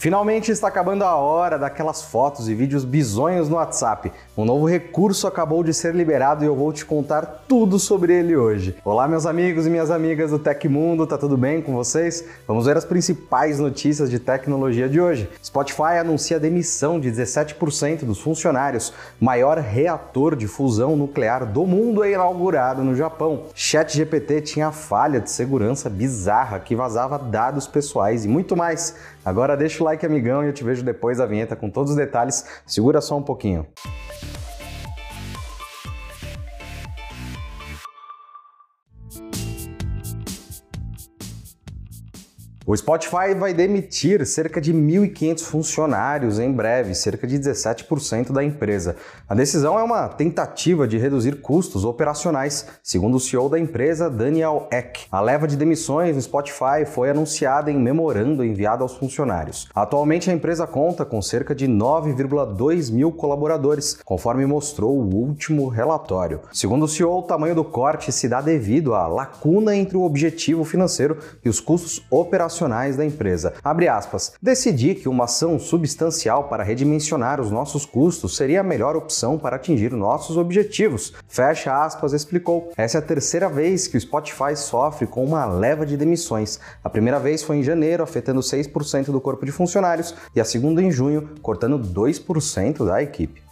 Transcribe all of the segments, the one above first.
Finalmente está acabando a hora daquelas fotos e vídeos bizonhos no WhatsApp. Um novo recurso acabou de ser liberado e eu vou te contar tudo sobre ele hoje. Olá, meus amigos e minhas amigas do Tecmundo, tá tudo bem com vocês? Vamos ver as principais notícias de tecnologia de hoje. Spotify anuncia a demissão de 17% dos funcionários. Maior reator de fusão nuclear do mundo é inaugurado no Japão. ChatGPT tinha falha de segurança bizarra que vazava dados pessoais e muito mais. Agora deixa o like, amigão, e eu te vejo depois da vinheta com todos os detalhes. Segura só um pouquinho. O Spotify vai demitir cerca de 1.500 funcionários em breve, cerca de 17% da empresa. A decisão é uma tentativa de reduzir custos operacionais, segundo o CEO da empresa, Daniel Eck. A leva de demissões no Spotify foi anunciada em memorando enviado aos funcionários. Atualmente, a empresa conta com cerca de 9,2 mil colaboradores, conforme mostrou o último relatório. Segundo o CEO, o tamanho do corte se dá devido à lacuna entre o objetivo financeiro e os custos operacionais operacionais da empresa. Abre aspas. Decidi que uma ação substancial para redimensionar os nossos custos seria a melhor opção para atingir nossos objetivos. Fecha aspas, explicou. Essa é a terceira vez que o Spotify sofre com uma leva de demissões. A primeira vez foi em janeiro, afetando 6% do corpo de funcionários, e a segunda em junho, cortando 2% da equipe.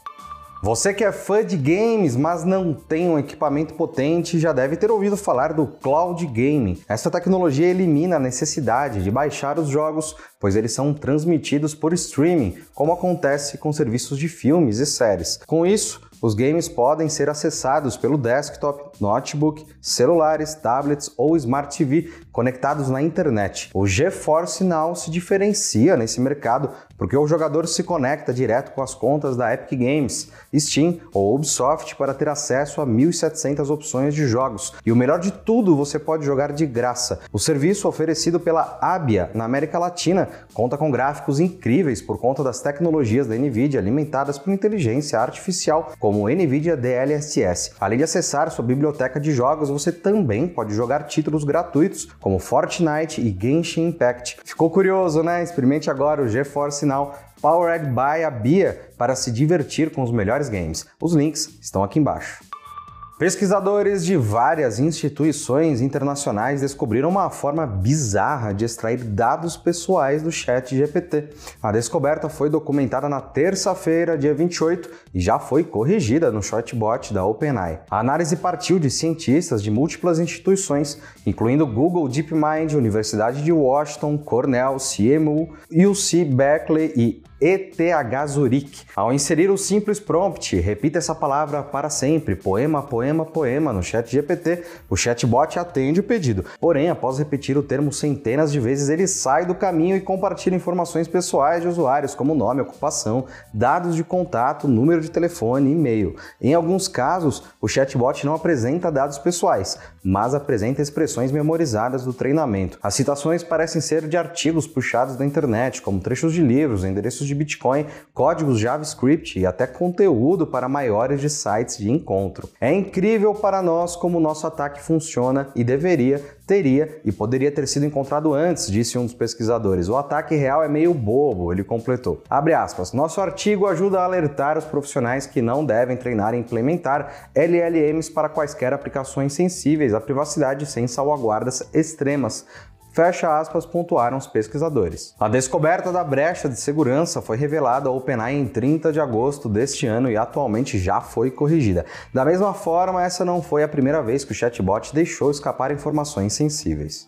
Você que é fã de games, mas não tem um equipamento potente, já deve ter ouvido falar do Cloud Gaming. Essa tecnologia elimina a necessidade de baixar os jogos, pois eles são transmitidos por streaming, como acontece com serviços de filmes e séries. Com isso, os games podem ser acessados pelo desktop, notebook, celulares, tablets ou smart TV conectados na internet. O GeForce Now se diferencia nesse mercado porque o jogador se conecta direto com as contas da Epic Games, Steam ou Ubisoft para ter acesso a 1.700 opções de jogos. E o melhor de tudo, você pode jogar de graça. O serviço oferecido pela Abia na América Latina conta com gráficos incríveis por conta das tecnologias da Nvidia alimentadas por inteligência artificial, como Nvidia DLSS. Além de acessar sua biblioteca de jogos, você também pode jogar títulos gratuitos como Fortnite e Genshin Impact. Ficou curioso, né? Experimente agora o GeForce Now Powered by a Bia para se divertir com os melhores games. Os links estão aqui embaixo. Pesquisadores de várias instituições internacionais descobriram uma forma bizarra de extrair dados pessoais do chat GPT. A descoberta foi documentada na terça-feira, dia 28, e já foi corrigida no chatbot da OpenAI. A análise partiu de cientistas de múltiplas instituições, incluindo Google DeepMind, Universidade de Washington, Cornell, CMU, UC Berkeley e ETH Zurich. Ao inserir o simples prompt, repita essa palavra para sempre, poema, poema, poema, no chat GPT, o chatbot atende o pedido. Porém, após repetir o termo centenas de vezes, ele sai do caminho e compartilha informações pessoais de usuários, como nome, ocupação, dados de contato, número de telefone, e-mail. Em alguns casos, o chatbot não apresenta dados pessoais, mas apresenta expressões memorizadas do treinamento. As citações parecem ser de artigos puxados da internet, como trechos de livros, endereços de Bitcoin, códigos JavaScript e até conteúdo para maiores de sites de encontro. É incrível para nós como nosso ataque funciona e deveria, teria e poderia ter sido encontrado antes, disse um dos pesquisadores. O ataque real é meio bobo, ele completou. Abre aspas. Nosso artigo ajuda a alertar os profissionais que não devem treinar e implementar LLMs para quaisquer aplicações sensíveis à privacidade sem salvaguardas extremas. Fecha aspas, pontuaram os pesquisadores. A descoberta da brecha de segurança foi revelada ao OpenAI em 30 de agosto deste ano e atualmente já foi corrigida. Da mesma forma, essa não foi a primeira vez que o chatbot deixou escapar informações sensíveis.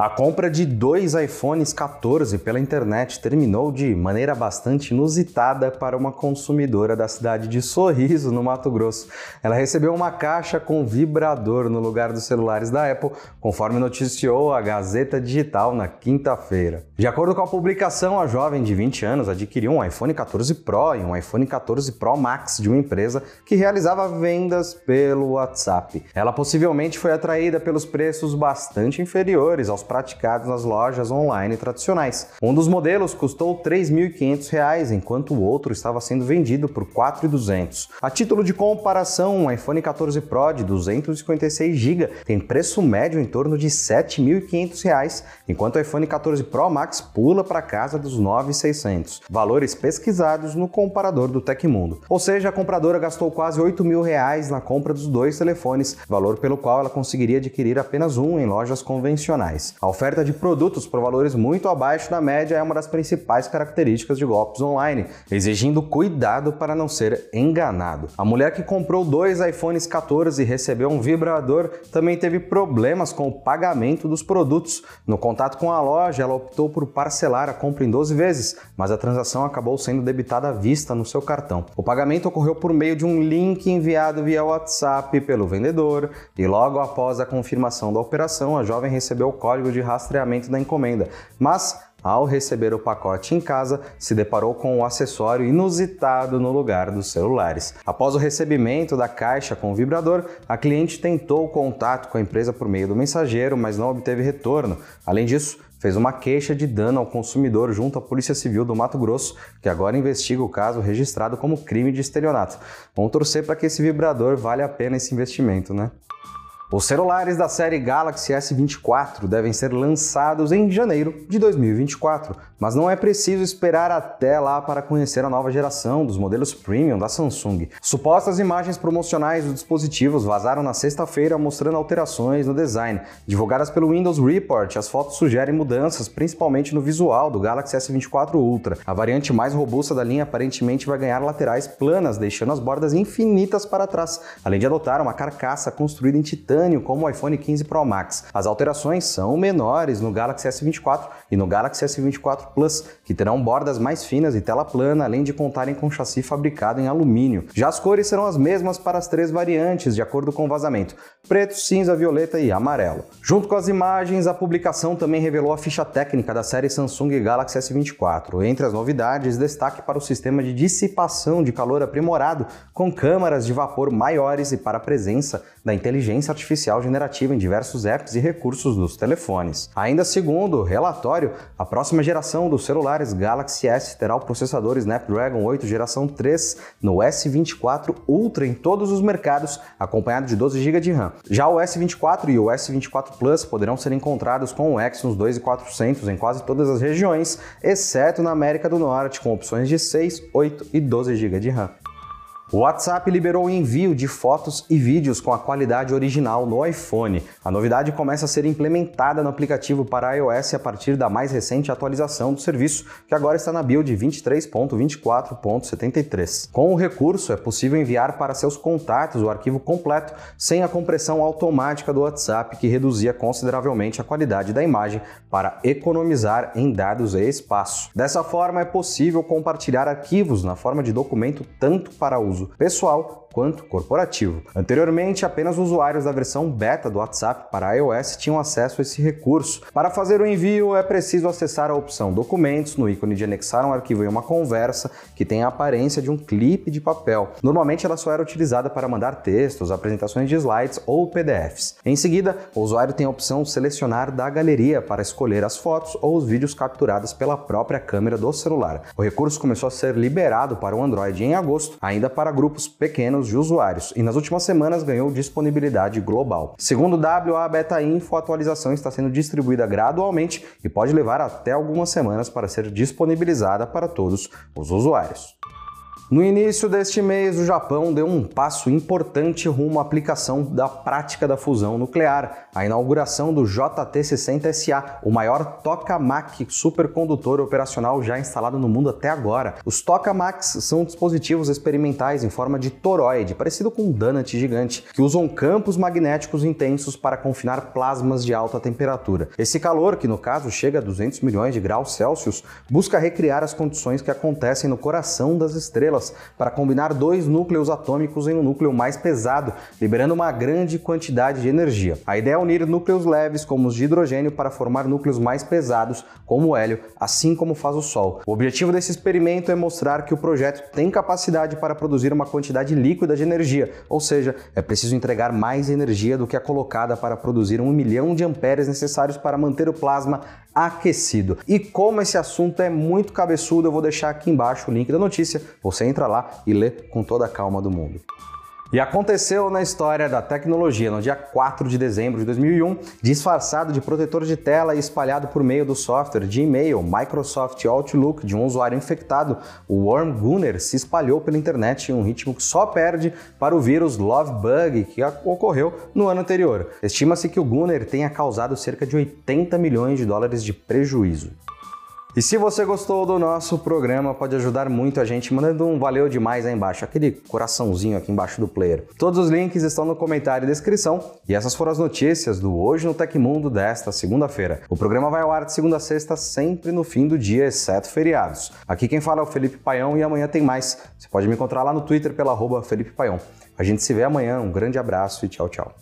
A compra de dois iPhones 14 pela internet terminou de maneira bastante inusitada para uma consumidora da cidade de Sorriso, no Mato Grosso. Ela recebeu uma caixa com vibrador no lugar dos celulares da Apple, conforme noticiou a Gazeta Digital na quinta-feira. De acordo com a publicação, a jovem de 20 anos adquiriu um iPhone 14 Pro e um iPhone 14 Pro Max de uma empresa que realizava vendas pelo WhatsApp. Ela possivelmente foi atraída pelos preços bastante inferiores aos praticados nas lojas online tradicionais. Um dos modelos custou R$ 3.500, enquanto o outro estava sendo vendido por R$ 4.200. A título de comparação, um iPhone 14 Pro de 256 GB tem preço médio em torno de R$ 7.500, enquanto o iPhone 14 Pro Max pula para casa dos 9.600. Valores pesquisados no comparador do Tecmundo. Ou seja, a compradora gastou quase 8 mil reais na compra dos dois telefones, valor pelo qual ela conseguiria adquirir apenas um em lojas convencionais. A oferta de produtos por valores muito abaixo da média é uma das principais características de golpes online, exigindo cuidado para não ser enganado. A mulher que comprou dois iPhones 14 e recebeu um vibrador também teve problemas com o pagamento dos produtos. No contato com a loja, ela optou por parcelar a compra em 12 vezes, mas a transação acabou sendo debitada à vista no seu cartão. O pagamento ocorreu por meio de um link enviado via WhatsApp pelo vendedor e logo após a confirmação da operação, a jovem recebeu o código de rastreamento da encomenda, mas ao receber o pacote em casa, se deparou com um acessório inusitado no lugar dos celulares. Após o recebimento da caixa com o vibrador, a cliente tentou contato com a empresa por meio do mensageiro, mas não obteve retorno. Além disso, fez uma queixa de dano ao consumidor junto à Polícia Civil do Mato Grosso, que agora investiga o caso registrado como crime de estelionato. Vamos torcer para que esse vibrador vale a pena esse investimento, né? Os celulares da série Galaxy S24 devem ser lançados em janeiro de 2024, mas não é preciso esperar até lá para conhecer a nova geração dos modelos premium da Samsung. Supostas imagens promocionais dos dispositivos vazaram na sexta-feira mostrando alterações no design. Divulgadas pelo Windows Report, as fotos sugerem mudanças, principalmente no visual do Galaxy S24 Ultra. A variante mais robusta da linha aparentemente vai ganhar laterais planas, deixando as bordas infinitas para trás, além de adotar uma carcaça construída em titânio como o iPhone 15 Pro Max. As alterações são menores no Galaxy S24 e no Galaxy S24 Plus, que terão bordas mais finas e tela plana, além de contarem com chassi fabricado em alumínio. Já as cores serão as mesmas para as três variantes, de acordo com o vazamento: preto, cinza, violeta e amarelo. Junto com as imagens, a publicação também revelou a ficha técnica da série Samsung Galaxy S24. Entre as novidades, destaque para o sistema de dissipação de calor aprimorado, com câmaras de vapor maiores e para a presença da inteligência artificial artificial generativa em diversos apps e recursos dos telefones. Ainda segundo o relatório, a próxima geração dos celulares Galaxy S terá o processador Snapdragon 8 geração 3 no S24 Ultra em todos os mercados, acompanhado de 12 GB de RAM. Já o S24 e o S24 Plus poderão ser encontrados com o Exynos 2400 em quase todas as regiões, exceto na América do Norte, com opções de 6, 8 e 12 GB de RAM. O WhatsApp liberou o envio de fotos e vídeos com a qualidade original no iPhone. A novidade começa a ser implementada no aplicativo para iOS a partir da mais recente atualização do serviço, que agora está na build 23.24.73. Com o recurso, é possível enviar para seus contatos o arquivo completo sem a compressão automática do WhatsApp, que reduzia consideravelmente a qualidade da imagem para economizar em dados e espaço. Dessa forma, é possível compartilhar arquivos na forma de documento tanto para uso uso pessoal quanto corporativo. Anteriormente, apenas usuários da versão beta do WhatsApp para iOS tinham acesso a esse recurso. Para fazer o envio, é preciso acessar a opção Documentos no ícone de anexar um arquivo em uma conversa que tem a aparência de um clipe de papel. Normalmente, ela só era utilizada para mandar textos, apresentações de slides ou PDFs. Em seguida, o usuário tem a opção Selecionar da galeria para escolher as fotos ou os vídeos capturados pela própria câmera do celular. O recurso começou a ser liberado para o Android em agosto, ainda para grupos pequenos de usuários e nas últimas semanas ganhou disponibilidade global. Segundo o WA Beta Info, a atualização está sendo distribuída gradualmente e pode levar até algumas semanas para ser disponibilizada para todos os usuários. No início deste mês, o Japão deu um passo importante rumo à aplicação da prática da fusão nuclear, a inauguração do JT-60SA, o maior tokamak supercondutor operacional já instalado no mundo até agora. Os tokamaks são dispositivos experimentais em forma de toroide, parecido com um donut gigante, que usam campos magnéticos intensos para confinar plasmas de alta temperatura. Esse calor, que no caso chega a 200 milhões de graus Celsius, busca recriar as condições que acontecem no coração das estrelas para combinar dois núcleos atômicos em um núcleo mais pesado, liberando uma grande quantidade de energia. A ideia é unir núcleos leves, como os de hidrogênio, para formar núcleos mais pesados, como o hélio, assim como faz o Sol. O objetivo desse experimento é mostrar que o projeto tem capacidade para produzir uma quantidade líquida de energia, ou seja, é preciso entregar mais energia do que a colocada para produzir um milhão de amperes necessários para manter o plasma aquecido. E como esse assunto é muito cabeçudo, eu vou deixar aqui embaixo o link da notícia. Você entra lá e lê com toda a calma do mundo. E aconteceu na história da tecnologia no dia 4 de dezembro de 2001, disfarçado de protetor de tela e espalhado por meio do software de e-mail Microsoft Outlook de um usuário infectado, o Worm Gunner se espalhou pela internet em um ritmo que só perde para o vírus Lovebug que ocorreu no ano anterior. Estima-se que o Gunner tenha causado cerca de 80 milhões de dólares de prejuízo. E se você gostou do nosso programa, pode ajudar muito a gente mandando um valeu demais aí embaixo, aquele coraçãozinho aqui embaixo do player. Todos os links estão no comentário e descrição. E essas foram as notícias do Hoje no Tecmundo desta segunda-feira. O programa vai ao ar de segunda a sexta, sempre no fim do dia, exceto feriados. Aqui quem fala é o Felipe Paião e amanhã tem mais. Você pode me encontrar lá no Twitter pela arroba Felipe Paião. A gente se vê amanhã, um grande abraço e tchau, tchau.